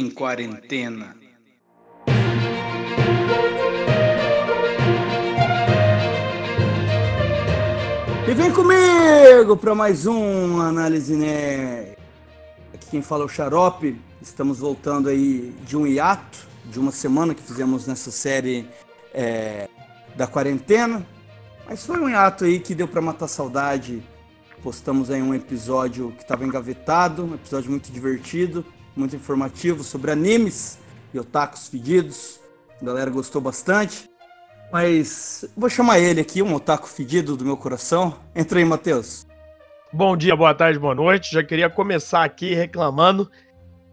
em quarentena. E vem comigo para mais um Análise Nerd. Aqui quem fala é o Xarope. Estamos voltando aí de um hiato, de uma semana que fizemos nessa série é, da quarentena. Mas foi um hiato aí que deu para matar saudade. Postamos aí um episódio que estava engavetado, um episódio muito divertido, muito informativo sobre animes e otakus fedidos. A galera gostou bastante. Mas vou chamar ele aqui, um otaku fedido do meu coração. Entra aí, Matheus. Bom dia, boa tarde, boa noite. Já queria começar aqui reclamando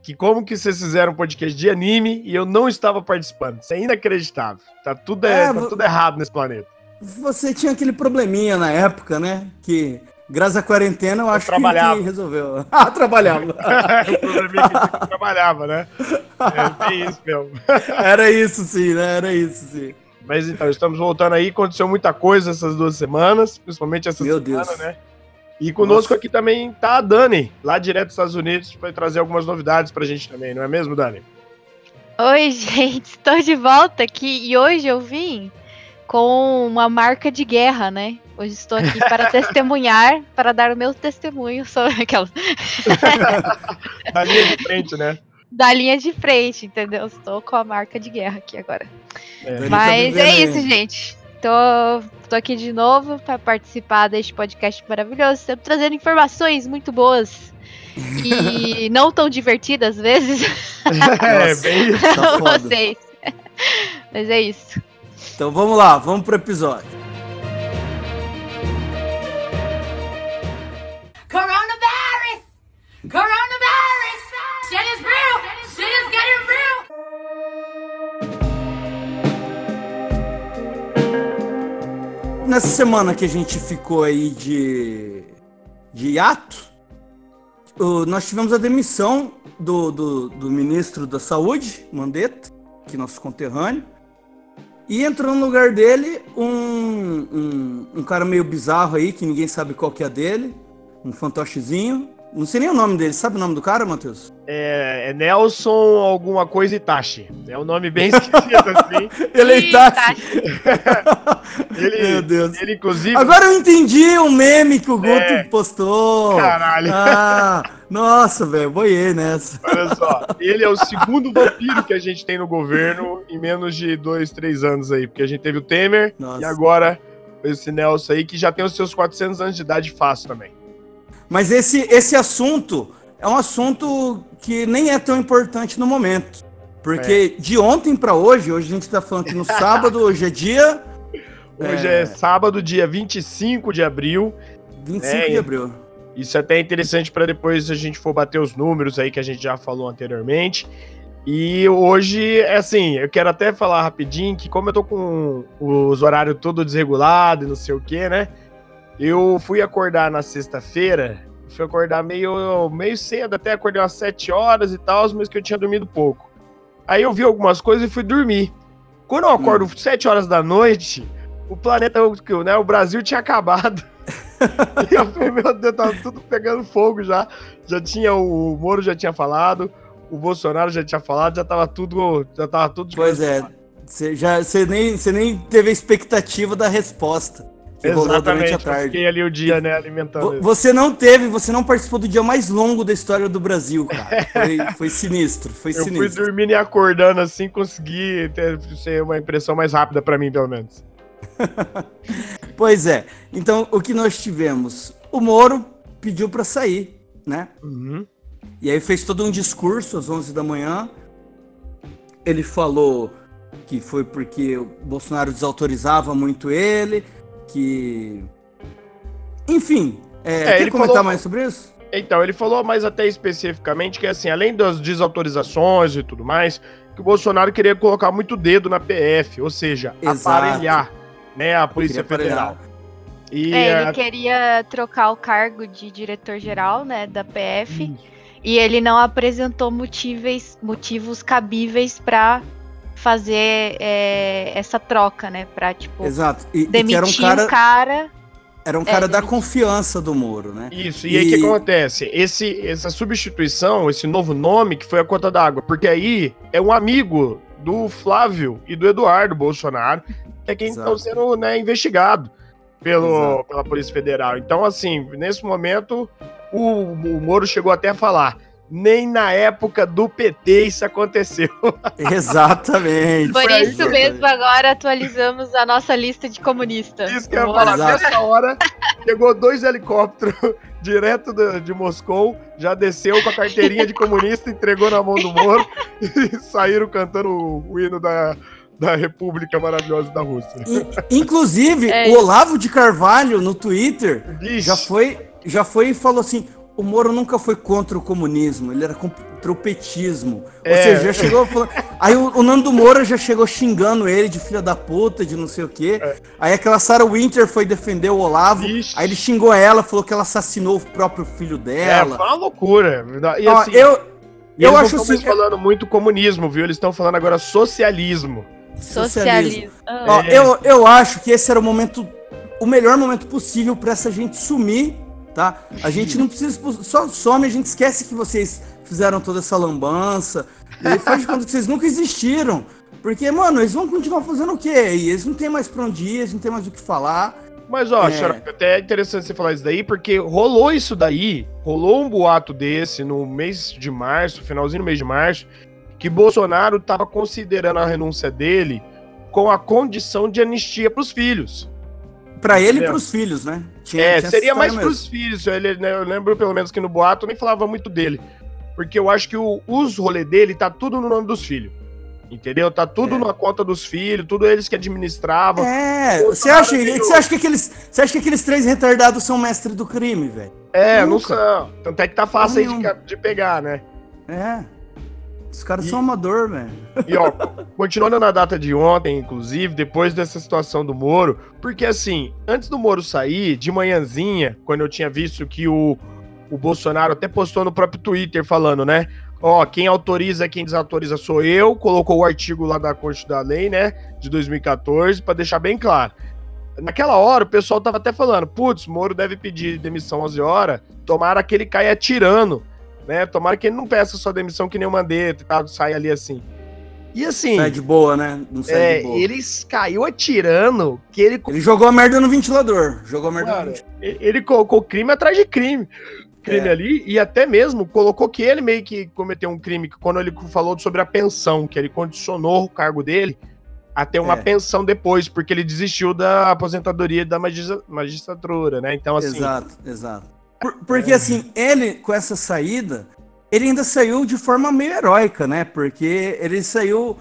que como que vocês fizeram um podcast de anime e eu não estava participando. Isso é inacreditável. Tá tudo, é, tá tudo errado nesse planeta. Você tinha aquele probleminha na época, né? Que graças à quarentena eu acho eu que, resolveu. Ah, trabalhava. o probleminha é que, trabalhava, né? É, é isso mesmo. Era isso sim, né? Era isso sim. Mas então, estamos voltando aí. Aconteceu muita coisa essas duas semanas, principalmente essa Meu semana, Deus. né? E conosco Nossa. aqui também tá a Dani, lá direto dos Estados Unidos, para trazer algumas novidades pra gente também, não é mesmo, Dani? Oi, gente, estou de volta aqui e hoje eu vim com uma marca de guerra, né? Hoje estou aqui para testemunhar, para dar o meu testemunho sobre aquela. da linha de frente, né? Da linha de frente, entendeu? Estou com a marca de guerra aqui agora. É. Mas tá é isso, gente. Tô, tô aqui de novo para participar deste podcast maravilhoso, sempre trazendo informações muito boas e não tão divertidas às vezes. É, bem isso. Tá vocês. Mas é isso. Então vamos lá, vamos pro episódio. Coronavirus! Shit is real! Shit is getting real! Nessa semana que a gente ficou aí de, de hiato, nós tivemos a demissão do, do, do ministro da Saúde, Mandetta, que é nosso conterrâneo, e entrou no lugar dele um, um, um, cara meio bizarro aí, que ninguém sabe qual que é dele, um fantochezinho. Não sei nem o nome dele, sabe o nome do cara, Matheus? É, é Nelson alguma coisa Itachi. É um nome bem esquisito, assim. ele é Itachi. ele, Meu Deus. Ele, inclusive... Agora eu entendi um meme que o Guto é. postou. Caralho. Ah, nossa, velho, boiei nessa. Olha só, ele é o segundo vampiro que a gente tem no governo em menos de dois, três anos aí. Porque a gente teve o Temer nossa. e agora esse Nelson aí, que já tem os seus 400 anos de idade fácil também. Mas esse, esse assunto é um assunto que nem é tão importante no momento. Porque é. de ontem para hoje, hoje a gente tá falando que no sábado, hoje é dia. Hoje é... é sábado, dia 25 de abril. 25 é, de abril. Isso é até interessante para depois a gente for bater os números aí que a gente já falou anteriormente. E hoje, é assim, eu quero até falar rapidinho que como eu tô com os horários todo desregulado e não sei o que, né? Eu fui acordar na sexta-feira, fui acordar meio, meio cedo, até acordei umas 7 horas e tal, mas que eu tinha dormido pouco. Aí eu vi algumas coisas e fui dormir. Quando eu acordo hum. 7 horas da noite, o planeta, né, o Brasil tinha acabado. e eu falei, meu Deus, tava tudo pegando fogo já. Já tinha, o Moro já tinha falado, o Bolsonaro já tinha falado, já tava tudo, já tava tudo... Pois é, você nem, você nem teve a expectativa da resposta Exatamente, a tarde. fiquei ali o dia, né, alimentando. Você não teve, você não participou do dia mais longo da história do Brasil, cara. Foi, foi sinistro, foi eu sinistro. Eu fui dormindo e acordando assim, consegui ter ser uma impressão mais rápida para mim, pelo menos. pois é. Então, o que nós tivemos? O Moro pediu para sair, né? Uhum. E aí fez todo um discurso às 11 da manhã. Ele falou que foi porque o Bolsonaro desautorizava muito ele, que. Enfim, é, é, quer comentar falou... mais sobre isso? Então, ele falou mais até especificamente que, assim, além das desautorizações e tudo mais, que o Bolsonaro queria colocar muito dedo na PF, ou seja, Exato. aparelhar né, a Polícia Federal. E, é, ele queria trocar o cargo de diretor-geral né, da PF isso. e ele não apresentou motivos, motivos cabíveis para fazer é, essa troca, né? Pra, tipo, Exato. E, demitir e um cara... um cara... Era um cara é, da confiança do Moro, né? Isso, e, e... aí o que acontece? Esse, essa substituição, esse novo nome que foi a conta d'água, porque aí é um amigo do Flávio e do Eduardo Bolsonaro, que é quem estão sendo né, investigado pelo, pela Polícia Federal. Então, assim, nesse momento, o, o Moro chegou até a falar: nem na época do PT isso aconteceu. Exatamente. Por isso mesmo, agora atualizamos a nossa lista de comunistas. Isso que eu ia falar. Nessa hora, chegou dois helicópteros direto de, de, Moscou, já desceu com a carteirinha de comunista, entregou na mão do Moro e saíram cantando o, o hino da, da República Maravilhosa da Rússia. Inclusive, é o Olavo de Carvalho no Twitter já foi, já foi e falou assim: o Moro nunca foi contra o comunismo, ele era contra o petismo. É. Ou seja, já chegou falando... Aí o, o, Nando Moura já chegou xingando ele de filha da puta, de não sei o quê. É. Aí aquela Sarah Winter foi defender o Olavo. Ixi. Aí ele xingou ela, falou que ela assassinou o próprio filho dela. É, foi uma loucura. E, Ó, assim, eu eu acho assim. Eles falando muito comunismo, viu? Eles estão falando agora socialismo. Socialismo. Ah. Ó, eu, eu acho que esse era o momento, o melhor momento possível para essa gente sumir tá? A gente não precisa. Só some, a gente esquece que vocês fizeram toda essa lambança. E faz de conta que vocês nunca existiram. Porque, mano, eles vão continuar fazendo o quê? E eles não têm mais pra onde ir, eles não têm mais o que falar. Mas, ó, é... até é interessante você falar isso daí, porque rolou isso daí, rolou um boato desse no mês de março, finalzinho do mês de março, que Bolsonaro tava considerando a renúncia dele com a condição de anistia pros filhos. Para ele e para os filhos, né? Tinha, é, tinha seria mais para os filhos. Ele, né, eu lembro pelo menos que no boato nem falava muito dele. Porque eu acho que o, os rolê dele tá tudo no nome dos filhos. Entendeu? Tá tudo é. na conta dos filhos, tudo eles que administravam. É, você acha, você acha que aqueles, você acha que aqueles três retardados são mestre do crime, velho? É, Nunca. não são. Tanto é que tá fácil aí de, de pegar, né? É. Os caras e, são amador, velho. E ó, continuando na data de ontem, inclusive, depois dessa situação do Moro, porque assim, antes do Moro sair, de manhãzinha, quando eu tinha visto que o, o Bolsonaro até postou no próprio Twitter falando, né? Ó, quem autoriza, quem desautoriza sou eu, colocou o artigo lá da Corte da Lei, né, de 2014, para deixar bem claro. Naquela hora, o pessoal tava até falando, putz, Moro deve pedir demissão 11 horas, tomara que ele caia tirando né? Tomara que ele não peça sua demissão que nem o Mandetta, tá? sai ali assim. E assim. Sai de boa, né? Não sai é, de boa. Ele caiu atirando que ele. Ele jogou a merda no ventilador. Jogou a merda Cara, no ventilador. Ele colocou crime atrás de crime. Crime é. ali, e até mesmo colocou que ele meio que cometeu um crime quando ele falou sobre a pensão, que ele condicionou o cargo dele a ter uma é. pensão depois, porque ele desistiu da aposentadoria da magistratura, né? Então, assim. Exato, exato. Por, porque assim, ele com essa saída, ele ainda saiu de forma meio heróica, né? Porque ele saiu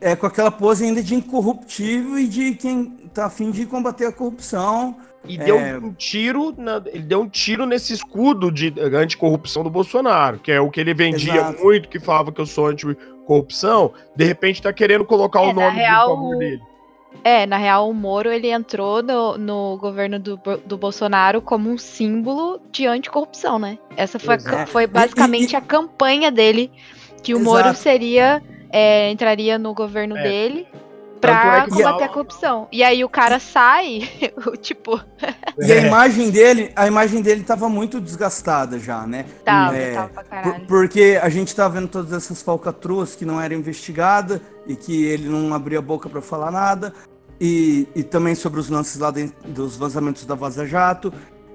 é, com aquela pose ainda de incorruptível e de quem tá afim de combater a corrupção. E é... deu um tiro, na, ele deu um tiro nesse escudo de anticorrupção do Bolsonaro, que é o que ele vendia Exato. muito, que falava que eu sou anticorrupção, de repente tá querendo colocar é, o nome real, do favor dele. É, na real, o Moro ele entrou no, no governo do, do Bolsonaro como um símbolo de anticorrupção, né? Essa foi, a, foi basicamente a campanha dele, que o Exato. Moro seria. É, entraria no governo é. dele pra é combater a corrupção. E aí o cara sai, tipo. E a imagem dele, a imagem dele tava muito desgastada já, né? Tava, é, tava pra caralho. Porque a gente tava vendo todas essas falcatruas que não eram investigadas e que ele não abria a boca para falar nada. E, e também sobre os lances lá de, dos vazamentos da Vaza Jato.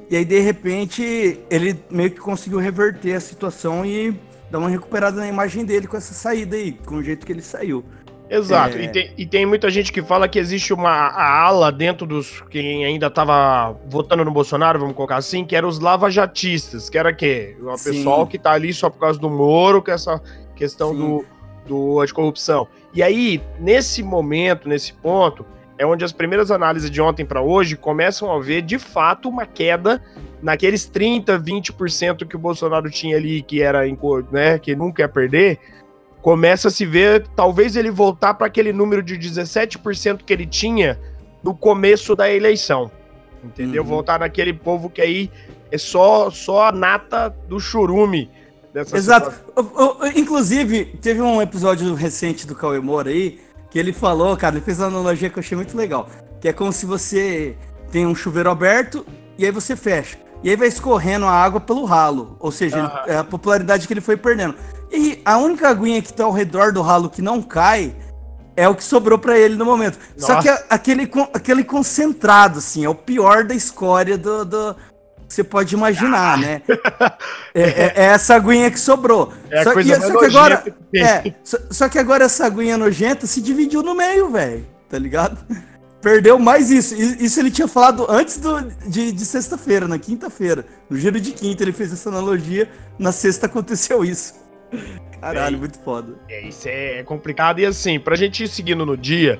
E aí, de repente, ele meio que conseguiu reverter a situação e dar uma recuperada na imagem dele com essa saída aí, com o jeito que ele saiu. Exato, é... e, tem, e, tem, muita gente que fala que existe uma ala dentro dos quem ainda estava votando no Bolsonaro, vamos colocar assim, que eram os lavajatistas, que era que o pessoal que tá ali só por causa do Moro, com essa questão do, do anticorrupção. E aí, nesse momento, nesse ponto, é onde as primeiras análises de ontem para hoje começam a ver de fato uma queda naqueles 30, 20% que o Bolsonaro tinha ali, que era, né, que nunca ia perder, começa a se ver, talvez ele voltar para aquele número de 17% que ele tinha no começo da eleição. Entendeu? Uhum. Voltar naquele povo que aí é só, só a nata do churume. Exato. Inclusive, teve um episódio recente do Cauê Moura aí, que ele falou, cara, ele fez uma analogia que eu achei muito legal. Que é como se você tem um chuveiro aberto e aí você fecha. E aí vai escorrendo a água pelo ralo. Ou seja, ele, é a popularidade que ele foi perdendo. E a única aguinha que tá ao redor do ralo que não cai é o que sobrou para ele no momento. Nossa. Só que aquele, aquele concentrado, assim, é o pior da escória do, do você pode imaginar, né? É, é, é, essa aguinha que sobrou. É só, que, só que agora, é, só, só, que agora essa aguinha nojenta se dividiu no meio, velho. Tá ligado? Perdeu mais isso. Isso ele tinha falado antes do, de, de sexta-feira, na quinta-feira. No giro de quinta ele fez essa analogia. Na sexta aconteceu isso. Caralho, muito foda. É, isso é complicado. E assim, pra gente ir seguindo no dia,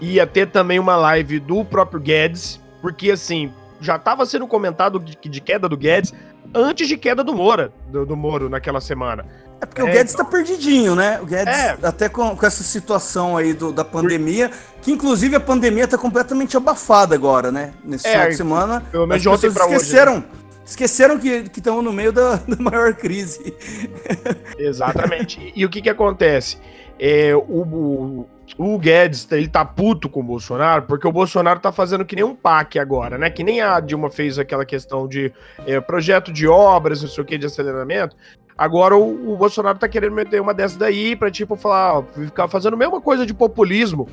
ia ter também uma live do próprio Guedes, porque assim, já estava sendo comentado de, de, queda do Guedes antes de queda do Moura, do, do Moro naquela semana. É porque é, o Guedes está então... perdidinho, né? O Guedes, é. até com, com, essa situação aí do, da pandemia, que inclusive a pandemia está completamente abafada agora, né? Nesse é, final de semana. Pelo menos de ontem esqueceram. Hoje, né? Esqueceram que estão no meio da, da, maior crise. Exatamente. e, e o que que acontece? É, o, o o Guedes, ele tá puto com o Bolsonaro, porque o Bolsonaro tá fazendo que nem um PAC agora, né? Que nem a Dilma fez aquela questão de é, projeto de obras, não sei o que, de aceleramento. Agora o, o, Bolsonaro tá querendo meter uma dessas daí pra, tipo, falar, ó, ficar fazendo a mesma coisa de populismo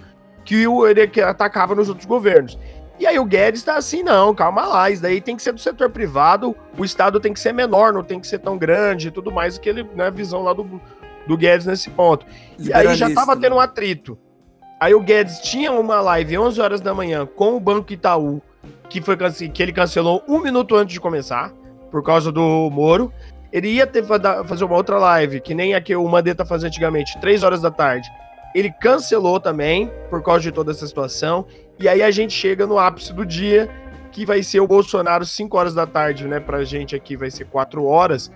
que o, ele que atacava nos outros governos. E aí o Guedes tá assim, não, calma lá, isso daí tem que ser do setor privado, o Estado tem que ser menor, não tem que ser tão grande e tudo mais, que ele, né, visão lá do, do Guedes nesse ponto. E aí já tava tendo um atrito. Aí o Guedes tinha uma live 11 horas da manhã com o Banco Itaú, que foi que ele cancelou um minuto antes de começar, por causa do Moro. Ele ia ter fazer uma outra live, que nem a que o Mandetta fazia antigamente, 3 horas da tarde. Ele cancelou também, por causa de toda essa situação. E aí a gente chega no ápice do dia, que vai ser o Bolsonaro 5 horas da tarde, né? Pra gente aqui vai ser 4 horas.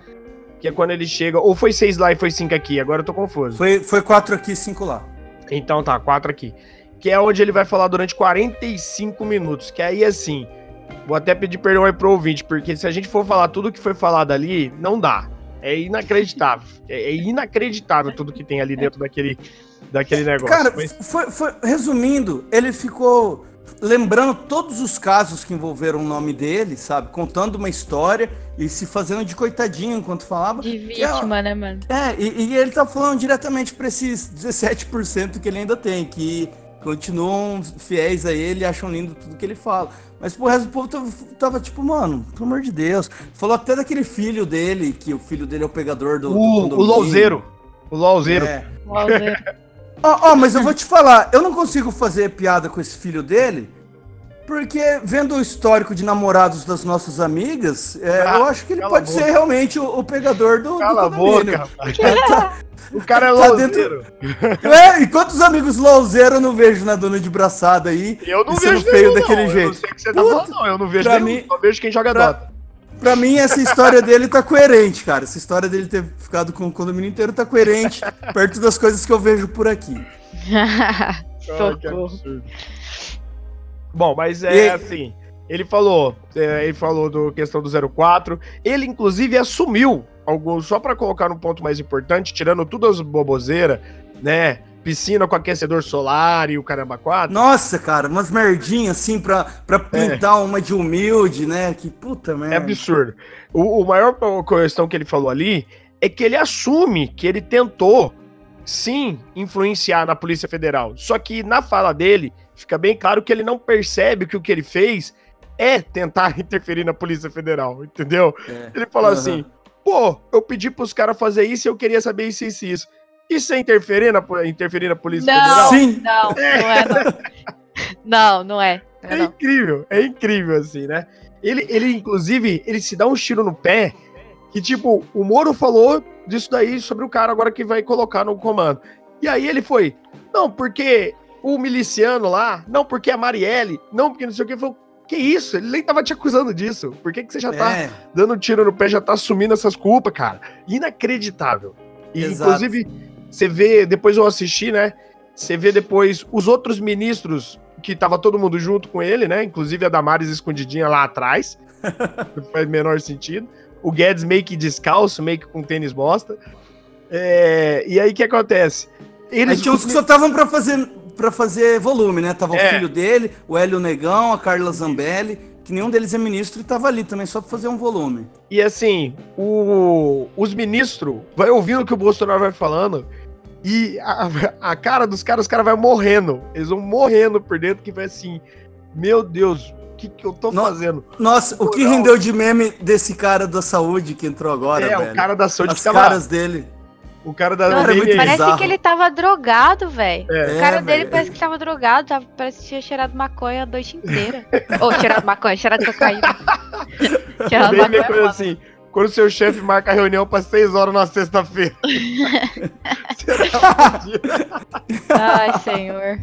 Que é quando ele chega. Ou foi 6 lá e foi 5 aqui, agora eu tô confuso. Foi, foi 4 aqui e 5 lá. Então tá, quatro aqui. Que é onde ele vai falar durante 45 minutos. Que aí, assim, vou até pedir perdão aí pro ouvinte, porque se a gente for falar tudo que foi falado ali, não dá. É inacreditável. É, é inacreditável tudo que tem ali dentro daquele, daquele negócio. Cara, Mas... foi, foi, resumindo, ele ficou lembrando todos os casos que envolveram o nome dele, sabe? Contando uma história e se fazendo de coitadinho enquanto falava. De vítima, é, né, mano? É, e, e, ele tá falando diretamente pra esses 17% que ele ainda tem, que continuam fiéis a ele e acham lindo tudo que ele fala. Mas pro resto do povo tava, tava, tipo, mano, pelo amor de Deus. Falou até daquele filho dele, que o filho dele é o pegador do. O, do o Louzeiro. O Louzeiro. É. Ó, oh, oh, mas eu vou te falar, eu não consigo fazer piada com esse filho dele, porque vendo o histórico de namorados das nossas amigas, é, ah, eu acho que ele pode ser realmente o, o, pegador do, cala do. A boca, tá, o cara é tá louzeiro. Dentro... É, e quantos amigos louzeiro eu não vejo na dona de braçada aí? Eu não vejo feio nenhum, daquele não. jeito. Eu não sei o que você tá falando, não. Eu não vejo nenhum, mim, só vejo quem joga pra, Dota. Pra mim, essa história dele tá coerente, cara. Essa história dele ter ficado com o condomínio inteiro tá coerente, perto das coisas que eu vejo por aqui. Socorro. Bom, mas é e... assim. Ele falou, é, ele falou do questão do 04. Ele, inclusive, assumiu alguns, só para colocar no ponto mais importante, tirando todas as boboseiras, né? piscina com aquecedor solar e o caramba quatro. Nossa, cara, umas merdinhas assim pra, pra pintar é. uma de humilde, né? Que puta merda. É absurdo. O, o maior questão que ele falou ali é que ele assume que ele tentou sim influenciar na Polícia Federal. Só que na fala dele fica bem claro que ele não percebe que o que ele fez é tentar interferir na Polícia Federal, entendeu? É. Ele fala uhum. assim: pô, eu pedi pros caras fazer isso e eu queria saber isso e isso, isso. Isso é interferir na, interferir na Polícia não, Federal? Sim. Não, não é. Não, não, é. é, é incrível, é incrível, assim, né? Ele, ele, inclusive, ele se dá um tiro no pé que, tipo, o Moro falou disso daí sobre o cara agora que vai colocar no comando. E aí ele foi, não, porque o miliciano lá, não, porque a Marielle, não, porque não sei o que, falou, que isso? Ele nem tava te acusando disso. Por que, que você já tá é. dando tiro no pé, já tá assumindo essas culpas, cara? Inacreditável. E, Exato. inclusive, você vê, depois eu assisti, né? Você vê depois os outros ministros que tava todo mundo junto com ele, né? Inclusive a Damares escondidinha lá atrás. não faz menor sentido. O Guedes meio que descalço, meio que com tênis bosta. É, e aí o que acontece? Eles aí tinha uns que só estavam para fazer para fazer volume, né? Tava é. o filho dele, o Hélio Negão, a Carla Zambelli, que nenhum deles é ministro e tava ali também só pra fazer um volume. E assim, o, os ministros vai ouvindo o que o Bolsonaro vai falando e a, a cara dos caras, os caras vai morrendo. Eles vão morrendo por dentro que vai assim, meu Deus, o que, que eu tô no, fazendo? Nossa, o que rendeu de meme desse cara da saúde que entrou agora, é, velho? o cara da saúde As caras dele. O cara da cara, é Parece bizarro. que ele tava drogado, velho. É. O cara é, dele véio. parece que tava drogado, tava, parece que tinha cheirado maconha a noite inteira. Ou cheirado maconha, cheirado cocaína. cheirado maconha. Coisa assim, quando o seu chefe marca a reunião para 6 horas na sexta-feira. Ai, senhor.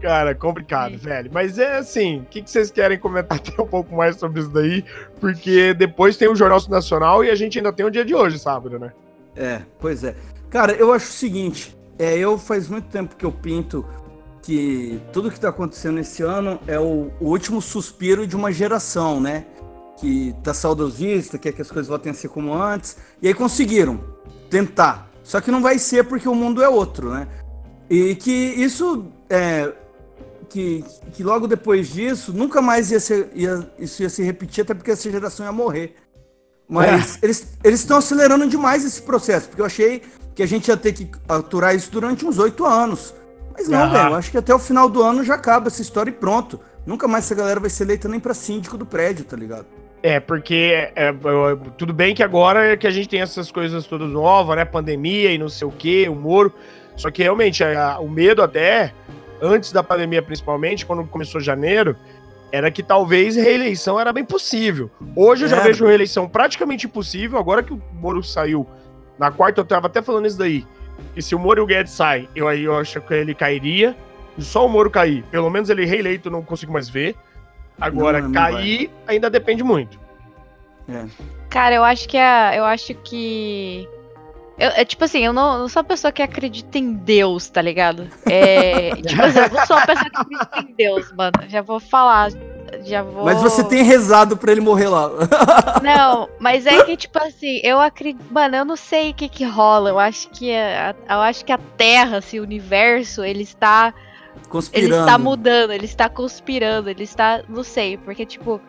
Cara, complicado, Sim. velho. Mas é assim, o que, que vocês querem comentar até um pouco mais sobre isso daí? Porque depois tem o Jornal Nacional e a gente ainda tem o dia de hoje, sábado, né? É, pois é. Cara, eu acho o seguinte, é, eu faz muito tempo que eu pinto que tudo que tá acontecendo esse ano é o, o último suspiro de uma geração, né? Que tá saudosista, quer que as coisas voltem a ser como antes. E aí conseguiram tentar. Só que não vai ser porque o mundo é outro, né? E que isso é, que, que logo depois disso nunca mais ia ser, ia, isso ia se repetir, até porque essa geração ia morrer. Mas é. eles estão acelerando demais esse processo, porque eu achei que a gente ia ter que aturar isso durante uns oito anos. Mas não, velho, eu acho que até o final do ano já acaba essa história e pronto. Nunca mais essa galera vai ser eleita nem pra síndico do prédio, tá ligado? É, porque é, é, tudo bem que agora é que a gente tem essas coisas todas novas, né? Pandemia e não sei o que, o Moro. Só que realmente a, o medo até, antes da pandemia principalmente, quando começou janeiro, era que talvez reeleição era bem possível. Hoje eu já é. vejo reeleição praticamente impossível, agora que o Moro saiu na quarta, eu tava até falando isso daí. Que se o Moro e o Guedes saem, eu aí eu acho que ele cairia. E só o Moro cair, pelo menos ele reeleito, não consigo mais ver. Agora, não, não cair vai. ainda depende muito. É. Cara, eu acho que a, eu acho que eu, é tipo assim, eu não, não, sou uma pessoa que acredita em Deus, tá ligado? É, tipo assim, eu não sou uma pessoa que acredita em Deus, mano. Já vou falar. Já vou... Mas você tem rezado pra ele morrer lá. Não, mas é que, tipo assim, eu acredito. Mano, eu não sei o que que rola. Eu acho que a, eu acho que a Terra, assim, o universo, ele está. Conspirando. Ele está mudando, ele está conspirando, ele está. Não sei, porque, tipo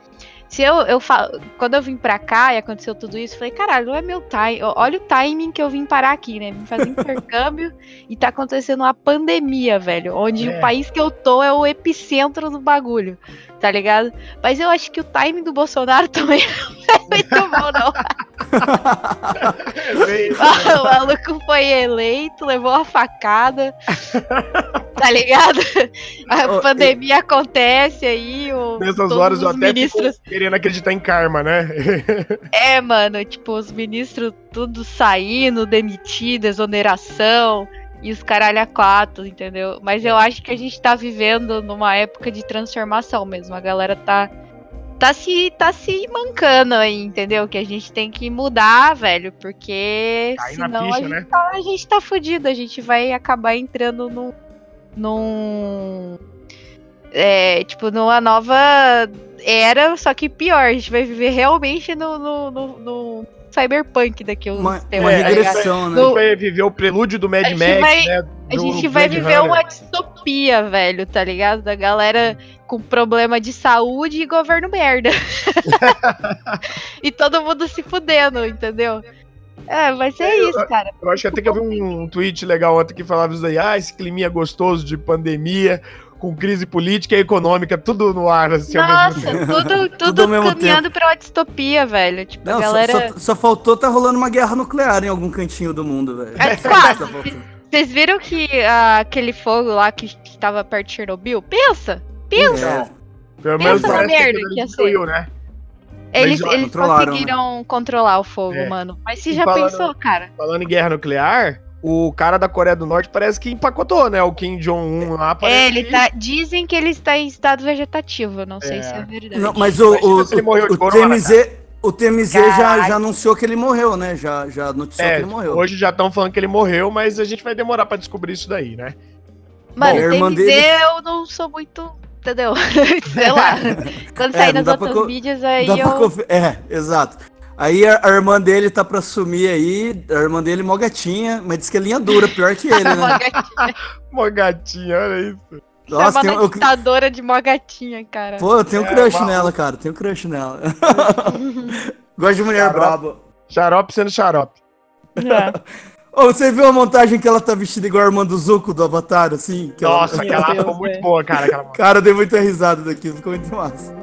se eu, eu falo, quando eu vim pra cá e aconteceu tudo isso, falei, caralho, não é meu time. Olha o timing que eu vim parar aqui, né? Vim fazer intercâmbio e tá acontecendo uma pandemia, velho. Onde é. o país que eu tô é o epicentro do bagulho, tá ligado? Mas eu acho que o timing do Bolsonaro também não é muito bom, não. É o maluco foi eleito, levou uma facada. tá ligado? A oh, pandemia e... acontece aí. O, Nessas horas eu até ministros... querendo acreditar em karma, né? é, mano, tipo, os ministros tudo saindo, demitido, exoneração e os caralho a quatro, entendeu? Mas eu acho que a gente tá vivendo numa época de transformação mesmo. A galera tá tá se tá se mancando aí, entendeu? Que a gente tem que mudar, velho, porque Cai senão ficha, a, gente né? tá, a gente tá fudido, a gente vai acabar entrando no num. É, tipo, numa nova era, só que pior. A gente vai viver realmente no, no, no, no cyberpunk daqui uns uma, tempos. Uma tá regressão, né? No, vai viver o prelúdio do Mad Max, vai, né? Do, a gente vai viver Runner. uma distopia, velho, tá ligado? Da galera com problema de saúde e governo merda. e todo mundo se fudendo, entendeu? É, vai ser é, isso, cara. Eu, acho que até que eu vi um, um tweet legal ontem que falava isso aí, ah, esse climinha gostoso de pandemia, com crise política e econômica, tudo no ar, assim, Nossa, tudo, tudo, tudo caminhando pra uma distopia, velho. Tipo, Não, galera... só, só, só, faltou tá rolando uma guerra nuclear em algum cantinho do mundo, velho. É, Vocês viram que uh, aquele fogo lá que estava perto de Chernobyl? Pensa! Pensa! É. Pelo menos Pensa na merda que, que ia ser. né? Eles, eles conseguiram né? controlar o fogo, é. mano. Mas você já falando, pensou, cara? Falando em guerra nuclear, o cara da Coreia do Norte parece que empacotou, né? O Kim Jong-un lá. É, ele que... tá. Dizem que ele está em estado vegetativo. Não sei é. se é verdade. Não, mas o, o, o, o TMZ, o TMZ já, já anunciou que ele morreu, né? Já, já noticiou é, que ele morreu. Hoje já estão falando que ele morreu, mas a gente vai demorar para descobrir isso daí, né? Mano, Bom, TMZ dele... eu não sou muito entendeu? Sei lá. Quando é, sair nas outras mídias aí eu... É, exato. Aí a, a, irmã dele tá pra sumir aí, a irmã dele é mó gatinha, mas diz que é linha dura, pior que ele, né? mó gatinha, olha isso. Nossa, é uma tem, ditadora eu... de uma gatinha, cara. Pô, eu tenho é, crush nela, cara. Tenho crush nela. Gosto de mulher xarope. braba. Xarope sendo xarope. É. oh, você viu a montagem que ela tá vestida igual a irmã do Zuko do Avatar, assim? Que Nossa, ela... aquela ficou muito boa, cara. Aquela... Cara, eu dei muita risada daqui, ficou muito massa.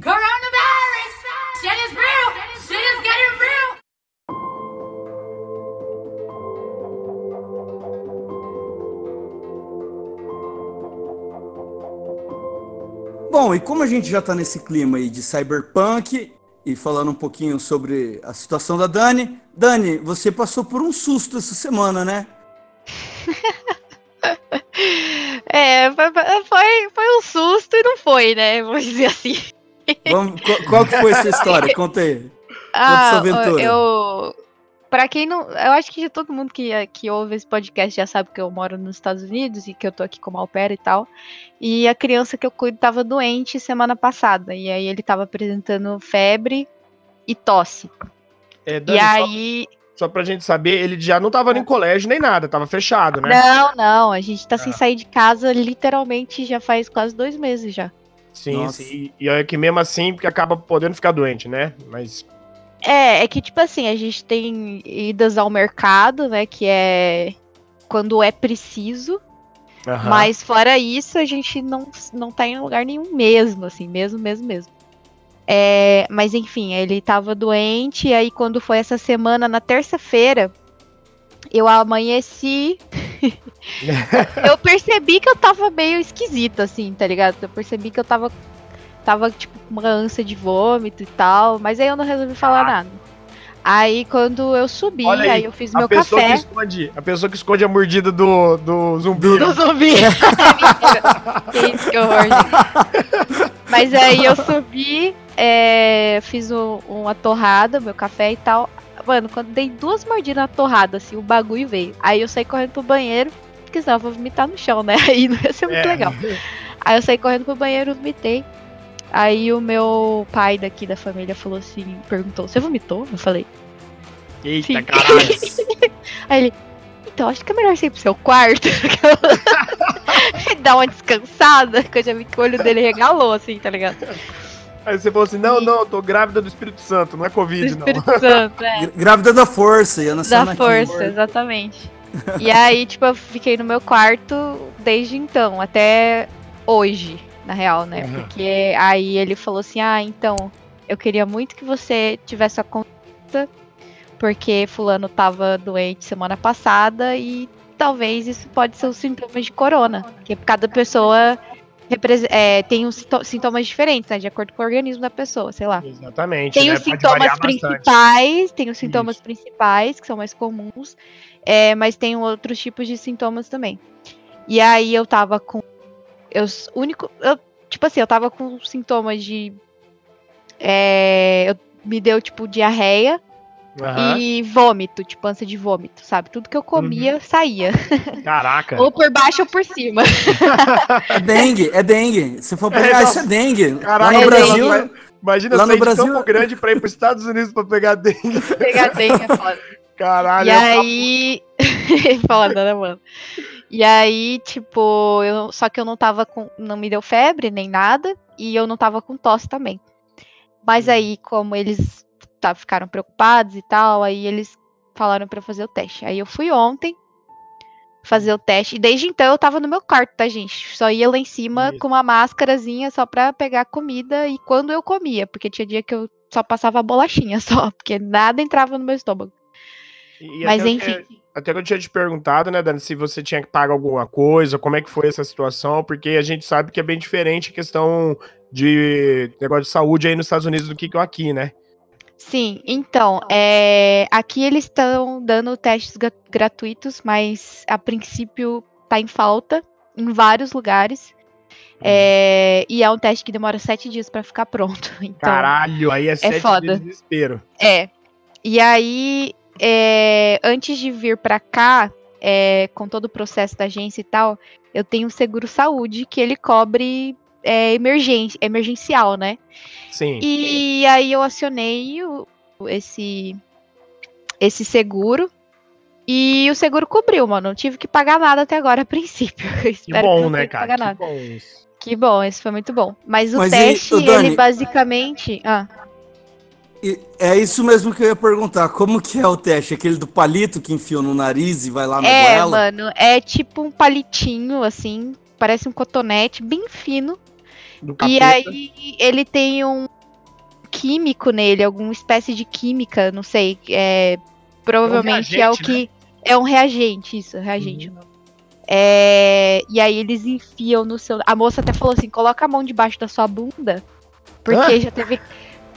Coronavirus! Shit is real! Shit is getting real! Bom, e como a gente já tá nesse clima aí de cyberpunk e falando um pouquinho sobre a situação da Dani, Dani, você passou por um susto essa semana, né? É, foi, foi um susto e não foi, né? Vamos dizer assim. Vamos, qual, qual, que foi essa história? Conta aí. Ah, eu. Pra quem não. Eu acho que todo mundo que, que ouve esse podcast já sabe que eu moro nos Estados Unidos e que eu tô aqui como pair e tal. E a criança que eu cuido tava doente semana passada. E aí ele tava apresentando febre e tosse. É, Dani, e aí. Só só pra gente saber, ele já não tava nem em colégio nem nada, tava fechado, né? Não, não, a gente tá ah. sem sair de casa literalmente já faz quase dois meses já. Sim, sim. E é que mesmo assim, porque acaba podendo ficar doente, né? Mas. É, é que tipo assim, a gente tem idas ao mercado, né? Que é quando é preciso. Uhum. Mas fora isso, a gente não, não tá em lugar nenhum mesmo, assim, mesmo, mesmo, mesmo. É, mas enfim, ele tava doente, e aí quando foi essa semana, na terça-feira, eu amanheci. eu percebi que eu tava meio esquisita, assim, tá ligado? Eu percebi que eu tava, tava tipo, com uma ânsia de vômito e tal, mas aí eu não resolvi falar ah. nada. Aí quando eu subi, aí, aí, eu fiz meu café. Que esconde, a pessoa que esconde a mordida do, do zumbi. Do zumbi. isso, que horror. Mas aí eu subi, é, fiz um, uma torrada, meu café e tal. Mano, quando dei duas mordidas na torrada, assim, o bagulho veio. Aí eu saí correndo pro banheiro, porque senão eu vou vomitar no chão, né? Aí não ia ser muito é. legal. Aí eu saí correndo pro banheiro, vomitei. Aí o meu pai daqui da família falou assim, perguntou, você vomitou? Eu falei. Eita, Sim. caralho. Aí ele, então acho que é melhor você ir pro seu quarto. Dar uma descansada, que eu já vi que o olho dele regalou, assim, tá ligado? Aí você falou assim: não, não, eu tô grávida do Espírito Santo, não é Covid, do Espírito não. Santo, é. Grávida da força, ia nascer Da força, exatamente. E aí, tipo, eu fiquei no meu quarto desde então, até hoje na real, né? Uhum. Porque aí ele falou assim: ah, então, eu queria muito que você tivesse a conta, porque Fulano tava doente semana passada e talvez isso pode ser um sintoma de corona. Porque cada pessoa é, tem uns sintomas diferentes, né? De acordo com o organismo da pessoa, sei lá. Exatamente. Tem né? os sintomas principais, bastante. tem os sintomas Isso. principais, que são mais comuns, é, mas tem outros tipos de sintomas também. E aí eu tava com eu, único, eu, tipo assim, eu tava com sintomas de. É, eu, me deu, tipo, diarreia uhum. e vômito, tipo, ânsia de vômito, sabe? Tudo que eu comia uhum. saía. Caraca. ou por baixo ou por cima. é dengue, é dengue. Se for pegar, é, isso é dengue. Caraca, lá no é Brasil. Dengue. Imagina lá no Brasil... tão grande pra ir pros Estados Unidos pra pegar dengue. Pegar dengue é foda. Caralho. E é aí. foda, né, mano? E aí, tipo, eu, só que eu não tava com. Não me deu febre nem nada. E eu não tava com tosse também. Mas uhum. aí, como eles tá, ficaram preocupados e tal, aí eles falaram para fazer o teste. Aí eu fui ontem fazer o teste. E desde então eu tava no meu quarto, tá, gente? Só ia lá em cima Isso. com uma máscarazinha só pra pegar comida e quando eu comia, porque tinha dia que eu só passava bolachinha só, porque nada entrava no meu estômago. E Mas enfim. Que até que eu tinha te perguntado, né, Dani, se você tinha que pagar alguma coisa, como é que foi essa situação, porque a gente sabe que é bem diferente a questão de negócio de saúde aí nos Estados Unidos do que aqui, né? Sim, então, é, aqui eles estão dando testes gratuitos, mas a princípio tá em falta em vários lugares. É, e é um teste que demora sete dias para ficar pronto. Então, Caralho, aí é, é sete foda. dias de desespero. É. E aí é, antes de vir para cá, é, com todo o processo da agência e tal, eu tenho um seguro saúde que ele cobre é, emergência, emergencial, né? Sim. E aí eu acionei o, esse esse seguro. E o seguro cobriu, mano. Não tive que pagar nada até agora, a princípio. que bom, que né, cara? Que bom isso. Que bom, isso foi muito bom. Mas o Mas teste, e, Dani, ele basicamente. Ah. É isso mesmo que eu ia perguntar. Como que é o teste? Aquele do palito que enfia no nariz e vai lá na é, goela? É, mano. É tipo um palitinho, assim. Parece um cotonete bem fino. E aí ele tem um químico nele, alguma espécie de química, não sei. É, provavelmente é, um é o que. Né? É um reagente, isso, reagente. Uhum. É, e aí eles enfiam no seu. A moça até falou assim: coloca a mão debaixo da sua bunda. Porque ah? já teve.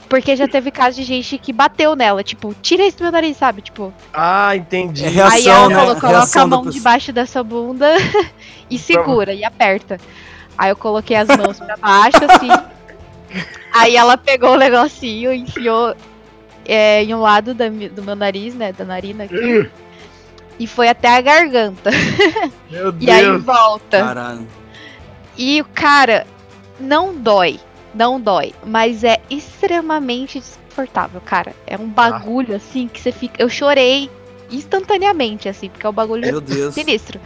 Porque já teve caso de gente que bateu nela, tipo, tira isso do meu nariz, sabe? Tipo. Ah, entendi. É reação, aí ela né? falou, coloca reação a mão debaixo da sua bunda e segura e aperta. Aí eu coloquei as mãos pra baixo, assim. aí ela pegou o negocinho, enfiou é, em um lado da, do meu nariz, né? Da narina aqui. e foi até a garganta. Meu Deus. e aí volta. Caralho. E o cara não dói não dói, mas é extremamente desconfortável, cara. É um bagulho ah. assim que você fica. Eu chorei instantaneamente, assim, porque é um bagulho sinistro.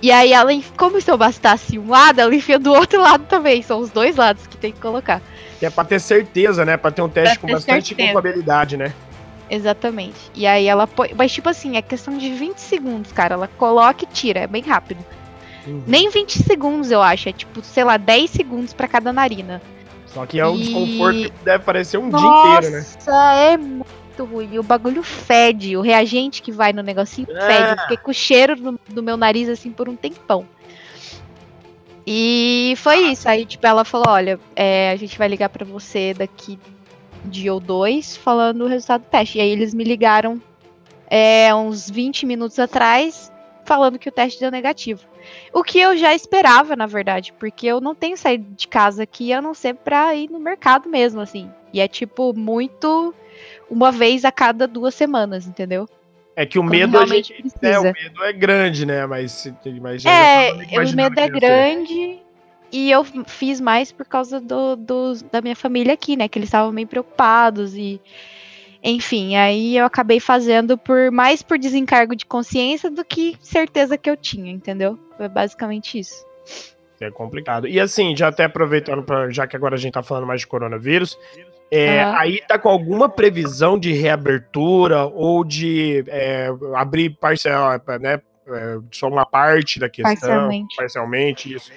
E aí ela, como se eu bastasse um lado, ela enfia do outro lado também. São os dois lados que tem que colocar. Que é pra ter certeza, né? Pra ter um teste pra com bastante certeza. confiabilidade, né? Exatamente. E aí ela põe. Mas, tipo assim, é questão de 20 segundos, cara. Ela coloca e tira, é bem rápido. Uhum. Nem 20 segundos, eu acho. É tipo, sei lá, 10 segundos para cada narina. Só que é um e... desconforto que deve parecer um Nossa, dia inteiro, né? Nossa, é muito ruim. O bagulho fede. O reagente que vai no negocinho é. fede. Eu fiquei com o cheiro do, do meu nariz assim por um tempão. E foi isso. Aí, tipo, ela falou: olha, é, a gente vai ligar para você daqui dia ou dois falando o resultado do teste. E aí eles me ligaram é, uns 20 minutos atrás falando que o teste deu negativo. O que eu já esperava, na verdade, porque eu não tenho saído de casa aqui a não ser pra ir no mercado mesmo, assim. E é tipo muito uma vez a cada duas semanas, entendeu? É que o Como medo a gente, é, o medo é grande, né? Mas, mas é, o medo é grande e eu fiz mais por causa do, do, da minha família aqui, né? Que eles estavam meio preocupados e enfim, aí eu acabei fazendo por mais por desencargo de consciência do que certeza que eu tinha, entendeu? Foi basicamente isso. É complicado. E assim, já até aproveitando, pra, já que agora a gente tá falando mais de coronavírus, é, uhum. aí tá com alguma previsão de reabertura ou de é, abrir parcial, né, é, só uma parte da questão, parcialmente, parcialmente isso.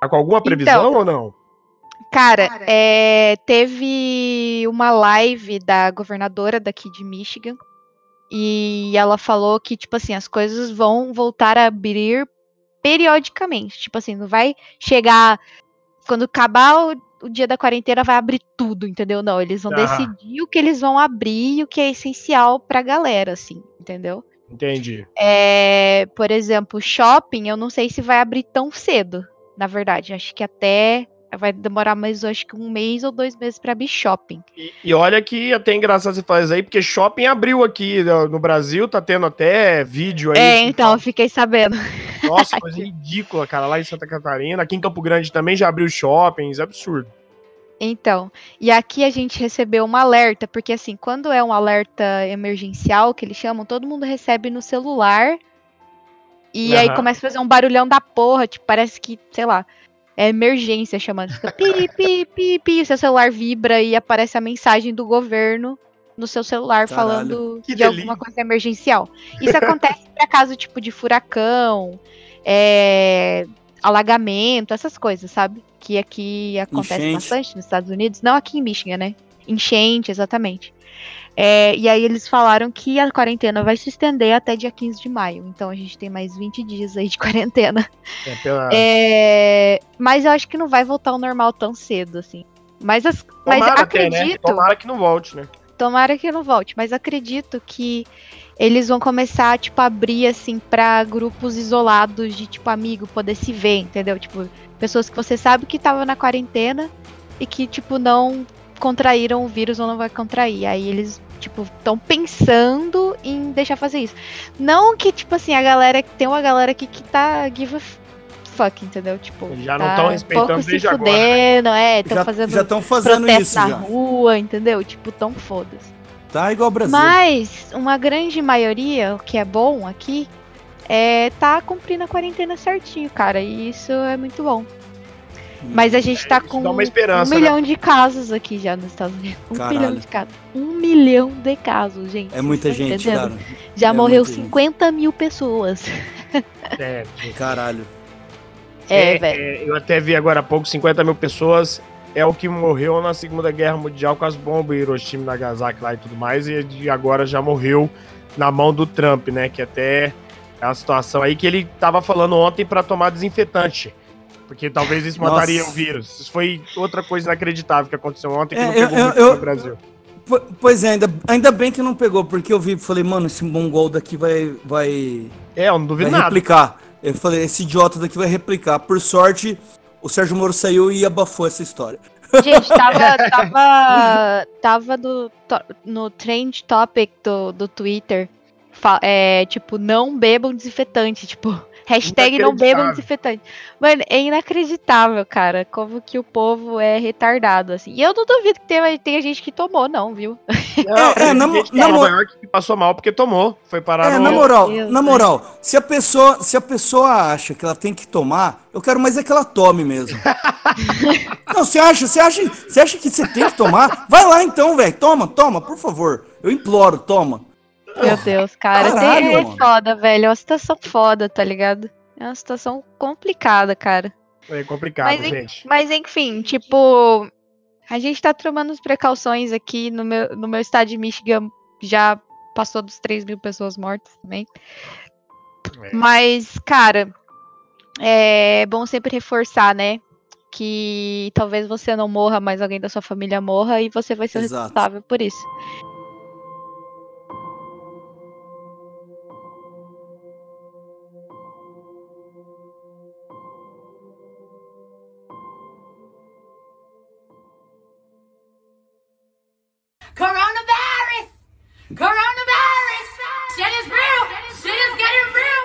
Tá com alguma previsão então, ou não? Cara, é, teve uma live da governadora daqui de Michigan e ela falou que, tipo assim, as coisas vão voltar a abrir periodicamente. Tipo assim, não vai chegar. Quando acabar o, o dia da quarentena, vai abrir tudo, entendeu? Não, eles vão ah. decidir o que eles vão abrir e o que é essencial pra galera, assim, entendeu? Entendi. É, por exemplo, shopping, eu não sei se vai abrir tão cedo, na verdade. Acho que até vai demorar mais, acho que um mês ou dois meses para abrir shopping. E, e, olha que até engraçado você isso aí, porque shopping abriu aqui no Brasil, tá tendo até vídeo aí. É, então, eu fiquei sabendo. Nossa, coisa ridícula, cara, lá em Santa Catarina. Aqui em Campo Grande também já abriu shoppings, absurdo. Então, e aqui a gente recebeu um alerta, porque assim, quando é um alerta emergencial, que eles chamam, todo mundo recebe no celular. E uhum. aí começa a fazer um barulhão da porra, tipo, parece que, sei lá, é emergência chamando. Fica pi, pi, pi, pi, o seu celular vibra e aparece a mensagem do governo no seu celular Caralho, falando de delícia. alguma coisa emergencial. Isso acontece para caso tipo de furacão, é, alagamento, essas coisas, sabe? Que aqui acontece Enchente. bastante nos Estados Unidos, não aqui em Michigan, né? Enchente, exatamente. É, e aí eles falaram que a quarentena vai se estender até dia 15 de maio. Então a gente tem mais 20 dias aí de quarentena. É pela... é, mas eu acho que não vai voltar ao normal tão cedo, assim. Mas, as, mas acredito. Até, né? Tomara que não volte, né? Tomara que não volte, mas acredito que eles vão começar, tipo, a abrir, assim, para grupos isolados de, tipo, amigo poder se ver, entendeu? Tipo, pessoas que você sabe que estavam na quarentena e que, tipo, não contraíram o vírus ou não vai contrair. Aí eles, tipo, estão pensando em deixar fazer isso. Não que, tipo assim, a galera. Tem uma galera aqui que tá give a fuck, entendeu? Tipo, já tá não estão respeitando desde se fudendo, agora. Né? É, estão fazendo, já fazendo isso na já. rua, entendeu? Tipo, tão foda-se. Tá igual o Brasil. Mas uma grande maioria, o que é bom aqui, é tá cumprindo a quarentena certinho, cara. E isso é muito bom. Mas a gente tá É, isso com dá uma esperança, um milhão de casos aqui já nos Estados Unidos. Um Caralho. milhão de casos. Um milhão de casos, gente. É muita estão gente, entendendo? cara. Já É morreu muita gente. 50 mil pessoas. É, Caralho. É, É, velho. é, eu até vi agora há pouco, 50 mil pessoas é o que morreu na Segunda Guerra Mundial com as bombas em Hiroshima e Nagasaki lá e tudo mais, e agora já morreu na mão do Trump, né? Que até é a situação aí que ele tava falando ontem para tomar desinfetante. Porque talvez isso Nossa. mataria o vírus. Isso foi outra coisa inacreditável que aconteceu ontem que É, não pegou eu- muito eu- no Brasil. Po- Pois é, ainda, ainda bem que não pegou, porque eu vi e falei, mano, esse mongol daqui vai, vai, É, eu não duvido vai nada. replicar. Eu falei, esse idiota daqui vai replicar. Por sorte, o Sérgio Moro saiu e abafou essa história. Gente, tava, tava, tava no, no trend topic do, do Twitter. é, tipo, não bebam desinfetante. Tipo, hashtag não bebam desinfetante. Mano, é inacreditável, cara. Como que o povo é retardado, assim. E eu não duvido que tenha, tenha gente que tomou, não, viu? Não, É, é, tem na gente mo- em na Nova York que passou mal porque tomou. Foi parar É, no... na moral, Deus, na moral, se a pessoa, se a pessoa acha que ela tem que tomar, eu quero mais é que ela tome mesmo. Não, você acha, você acha, você acha que você tem que tomar? Vai lá então, velho. Toma, toma, por favor. Eu imploro, toma. Meu Deus, cara. caralho, tem- é mano. foda, velho. É uma situação foda, tá ligado? É uma situação complicada, cara. É complicado, Mas, gente. Mas enfim, tipo, a gente tá tomando as precauções aqui no meu, no meu estado de Michigan, já passou dos 3 mil pessoas mortas também. É. Mas, cara, é bom sempre reforçar, né? Que talvez você não morra, mas alguém da sua família morra e você vai ser Exato. responsável por isso. Coronavirus! Coronavirus! Shit is real! Shit is getting real!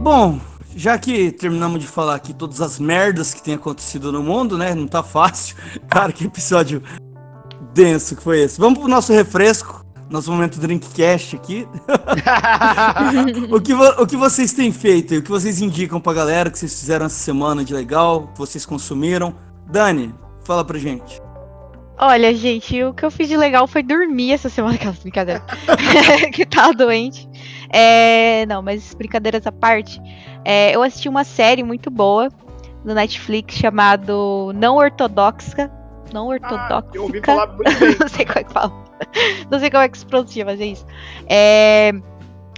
Bom, já que terminamos de falar aqui todas as merdas que tem acontecido no mundo, né? Não tá fácil. Cara, que episódio denso que foi esse. Vamos pro nosso refresco, nosso momento Drinkcast aqui. o, que o que vocês têm feito e o que vocês indicam pra galera que vocês fizeram essa semana de legal, que vocês consumiram? Dani, fala pra gente. Olha, gente, o que eu fiz de legal foi dormir essa semana, aquelas brincadeiras. que tava doente. É, não, mas brincadeiras à parte. é, eu assisti uma série muito boa no Netflix chamado Não Ortodoxa. Não Ah, Ortodoxa. eu ouvi falar muito bem. não sei como é que fala. Não sei como é que se pronuncia, mas é isso. É,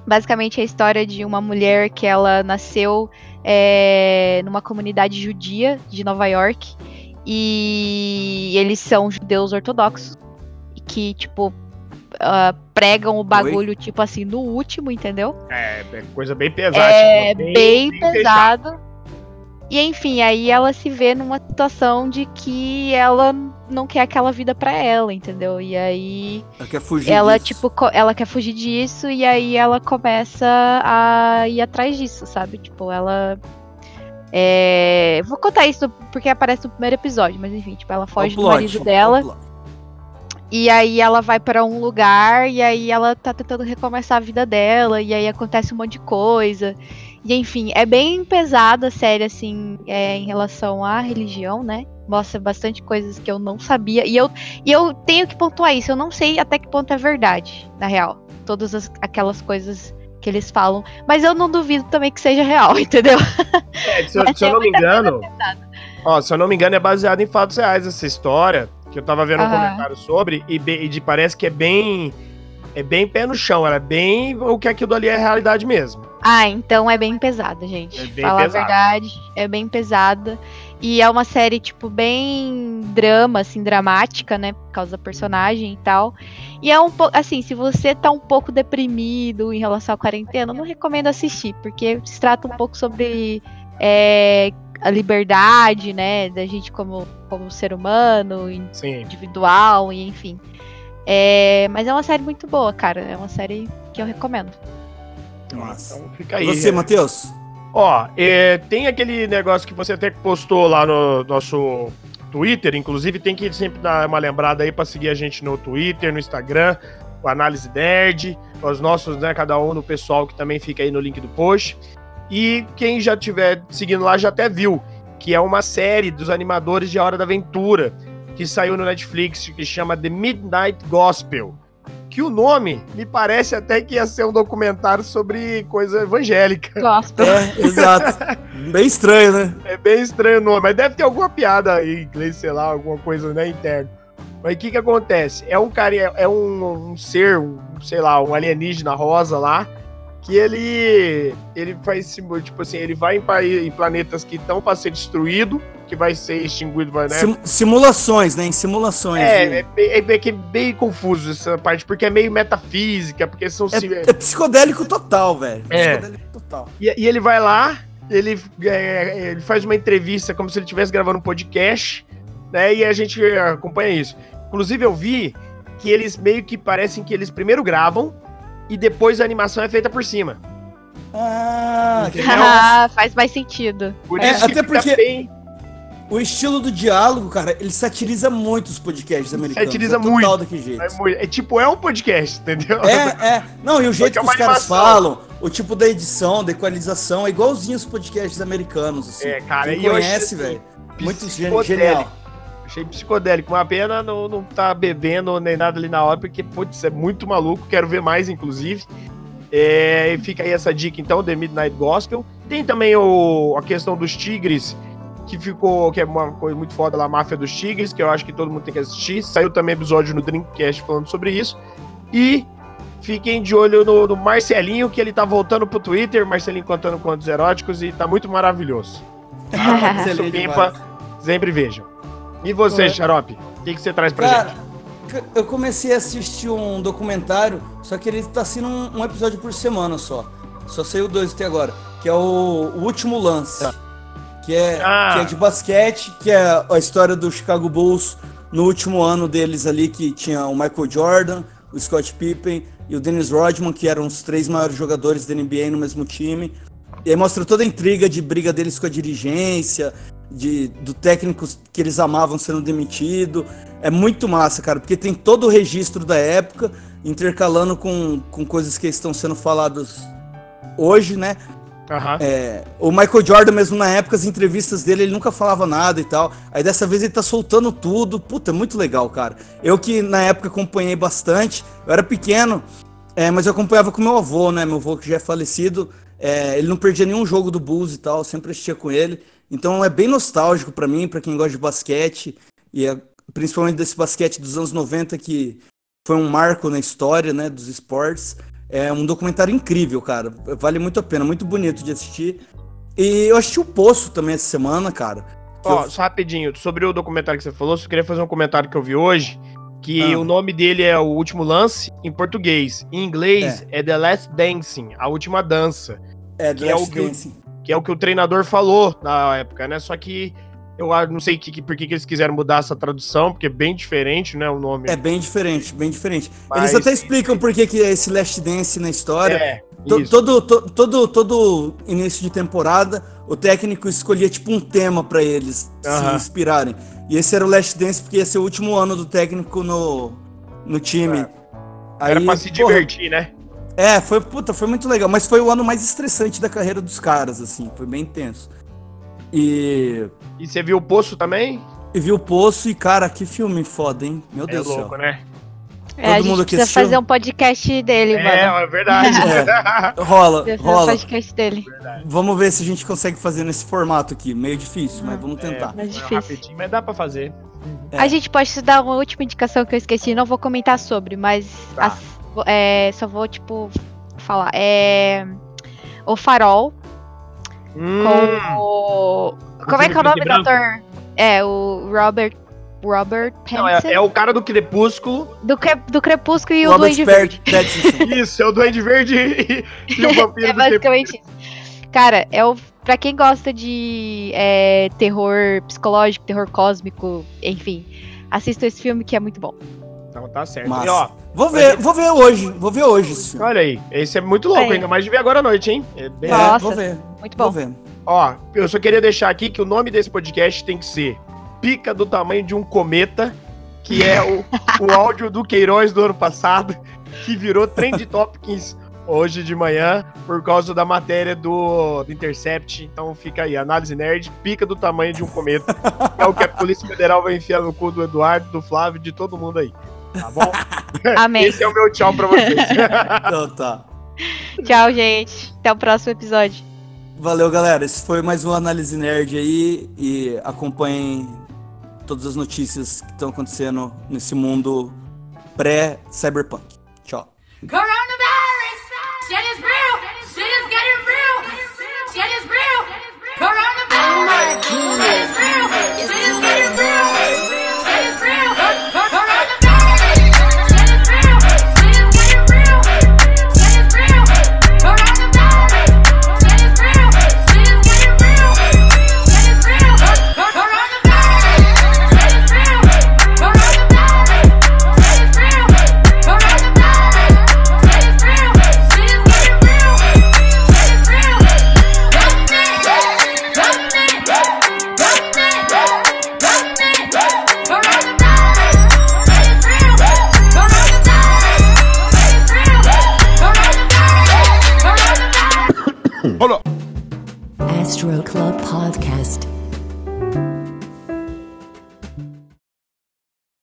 basicamente é a história de uma mulher que ela nasceu é, numa comunidade judia de Nova York. E eles são judeus ortodoxos. Que, tipo, ah, pregam o bagulho, tipo assim, no último, entendeu? É, é coisa bem pesada. É tipo, bem, fechada. pesado. E enfim, aí ela se vê numa situação de que ela não quer aquela vida pra ela, entendeu? E aí Ela quer fugir ela, disso. tipo, ela quer fugir disso e aí ela começa a ir atrás disso, sabe? Tipo, ela. É... Vou contar isso porque aparece no primeiro episódio, mas enfim, tipo, ela foge do plot, marido ó o dela. E aí ela vai pra um lugar e aí ela tá tentando recomeçar a vida dela e aí acontece um monte de coisa. E enfim, é bem pesada a série assim, é, em relação à religião, né? Mostra bastante coisas que eu não sabia. E eu, e eu tenho que pontuar isso, eu não sei até que ponto é verdade, na real. Todas as- aquelas coisas que eles falam. Mas eu não duvido também que seja real, entendeu? É, se, eu- se eu não me engano. Ó, se eu não me engano, é baseado em fatos reais essa história. Que eu tava vendo um comentário sobre, e, e de- parece que é bem. É bem pé no chão, ela é bem o que aquilo ali é realidade mesmo. Ah, então é bem pesada, gente. É bem Falar pesada. a verdade, é bem pesada. E é uma série, tipo, bem drama, assim, dramática, né? Por causa da personagem e tal. E é um pouco, assim, se você tá um pouco deprimido em relação à quarentena, eu não recomendo assistir, porque se trata um pouco sobre é, a liberdade, né? Da gente como, como ser humano, Sim. individual, e enfim. É, mas é uma série muito boa, cara. É uma série que eu recomendo. Nossa. Então fica E aí. você, né? Matheus? Ó, é, tem aquele negócio que você até postou lá no nosso Twitter, inclusive tem que sempre dar uma lembrada aí para seguir a gente no Twitter, no Instagram, o Análise Nerd, os nossos, né, cada um no pessoal que também fica aí no link do post. E quem já tiver seguindo lá já até viu que é uma série dos animadores de A Hora da Aventura, que saiu no Netflix, que chama The Midnight Gospel. Que o nome me parece até que ia ser um documentário sobre coisa evangélica. Gospel. É, exato. Bem estranho, né? É bem estranho o nome, mas deve ter alguma piada em inglês, sei lá, alguma coisa, né, interna. Mas o que que acontece? É um cara, é, é um, um ser, um, sei lá, um alienígena rosa lá, que ele ele faz tipo assim, ele vai em, planetas que estão para ser destruído, que vai ser extinguido, vai, né? Sim- simulações, né? Em simulações. É, né? é, bem- é, é bem confuso essa parte, porque é meio metafísica, porque são É, sim- é psicodélico total, velho. É. Psicodélico total. E, e ele vai lá, ele, é, ele faz uma entrevista como se ele estivesse gravando um podcast, né? E a gente acompanha isso. Inclusive, eu vi que eles meio que parecem que eles primeiro gravam e depois a animação é feita por cima. Ah, que Entendeu? legal. Ah, faz mais sentido. Por É, isso que até fica porque- bem- O estilo do diálogo, cara, ele satiriza muito os podcasts americanos. Satiriza é total muito. daquele jeito. é, muito- é tipo, é um podcast, entendeu? É, é. Não, e o jeito que é que os caras falam, o tipo da edição, da equalização, é igualzinho os podcasts americanos, assim. É, cara, Quem e conhece, assim, velho. Muito gen- psicodélico. genial. Achei psicodélico. Uma pena não, não tá bebendo nem nada ali na hora, porque, putz, é muito maluco. Quero ver mais, inclusive. É, fica aí essa dica, então, The Midnight Gospel. Tem também o, a questão dos tigres, que ficou, que é uma coisa muito foda lá, Máfia dos Tigres, que eu acho que todo mundo tem que assistir. Saiu também episódio no Dreamcast falando sobre isso. E fiquem de olho no, no Marcelinho, que ele tá voltando pro Twitter, Marcelinho contando contos eróticos, e tá muito maravilhoso. Excelente Supimpa, demais. sempre vejam. E você, Ué. Xarope? O que, que você traz pra Cara, gente? eu comecei a assistir um documentário, só que ele tá sendo um, um episódio por semana só. Só saiu dois até agora, que é o, o Último Lance. Que é, Ah. que é de basquete, que é a história do Chicago Bulls no último ano deles ali, que tinha o Michael Jordan, o Scott Pippen e o Dennis Rodman, que eram os três maiores jogadores da NBA no mesmo time. E aí mostra toda a intriga de briga deles com a dirigência, de, do técnico que eles amavam sendo demitido. É muito massa, cara, porque tem todo o registro da época, intercalando com, com coisas que estão sendo faladas hoje, né? Aham. É, o Michael Jordan, mesmo na época, as entrevistas dele, ele nunca falava nada e tal. Aí dessa vez ele tá soltando tudo. Puta, é muito legal, cara. Eu que na época acompanhei bastante, eu era pequeno, é, mas eu acompanhava com meu avô, né? Meu avô que já é falecido. é, ele não perdia nenhum jogo do Bulls e tal, sempre assistia com ele. Então é bem nostálgico pra mim, pra quem gosta de basquete. E é, principalmente desse basquete dos anos 90 que foi um marco na história, né, dos esportes. É um documentário incrível, cara. Vale muito a pena, muito bonito de assistir. E eu assisti o Poço também essa semana, cara. Ó, eu- só rapidinho, sobre o documentário que você falou, só queria fazer um comentário que eu vi hoje, que Ah. o nome dele é O Último Lance, em português. Em inglês é, The Last Dancing, A Última Dança, é, que é o que eu- que é o que o treinador falou na época, né? Só que eu não sei que, que- por que, que eles quiseram mudar essa tradução, porque é bem diferente, né, o nome. É bem diferente, bem diferente. Mas- Eles até explicam por que que é esse Last Dance na história. É, To- todo, to- todo, todo início de temporada, o técnico escolhia tipo um tema pra eles se inspirarem. E esse era o Last Dance porque ia ser o último ano do técnico no, no time. Era Aí, pra se porra, divertir, né? É, foi, puta, foi muito legal, mas foi o ano mais estressante da carreira dos caras, assim, foi bem intenso. E, E você viu o Poço também? e vi o Poço e, cara, que filme foda, hein? Meu É Deus do louco, céu. né? É, a Todo mundo gente aqui precisa assistiu? fazer um podcast dele, É, mano. é verdade. Rola, Precisa fazer um rola. podcast dele. Vamos ver se a gente consegue fazer nesse formato aqui. Meio difícil, mas vamos tentar. Mais É, difícil. rapidinho, mas dá pra fazer. É. A gente pode dar uma última indicação que eu esqueci, não vou comentar sobre, mas Tá. as- é, só vou, tipo, falar. É. O Farol Hum, com o. Como é que é o nome do ator? É, o Robert. Robert não, é, Pattinson. é o cara do Crepúsculo. Do, Cre- do Crepúsculo e o Robert Duende Verde. Pattinson. Isso, é o Duende Verde e, e o vampiro É do basicamente isso. Cara, é o. Pra quem gosta de é, terror psicológico, terror cósmico, enfim, assista esse filme que é muito bom. Então tá certo. Massa. E, ó, vou ver, vou ver hoje, vou ver hoje esse filme. olha aí, esse é muito louco, Aí. ainda mais de ver agora à noite, hein? É bem- É, Nossa, vou ver, Muito vou bom. ver. Ó, eu só queria deixar aqui que o nome desse podcast tem que ser Pica do tamanho de um cometa, que é o, o áudio do Queiroz do ano passado, que virou Trend Topics hoje de manhã, por causa da matéria do, do Intercept. Então fica aí, análise nerd, pica do tamanho de um cometa. É o que a Polícia Federal vai enfiar no cu do Eduardo, do Flávio, de todo mundo aí. Tá bom? Amém. Esse é o meu tchau pra vocês. Então tá. Tchau, gente. Até o próximo episódio. Valeu, galera. Esse foi mais um Análise Nerd aí. E acompanhem todas as notícias que estão acontecendo nesse mundo pré-cyberpunk. Tchau. Coronavirus! Club Podcast.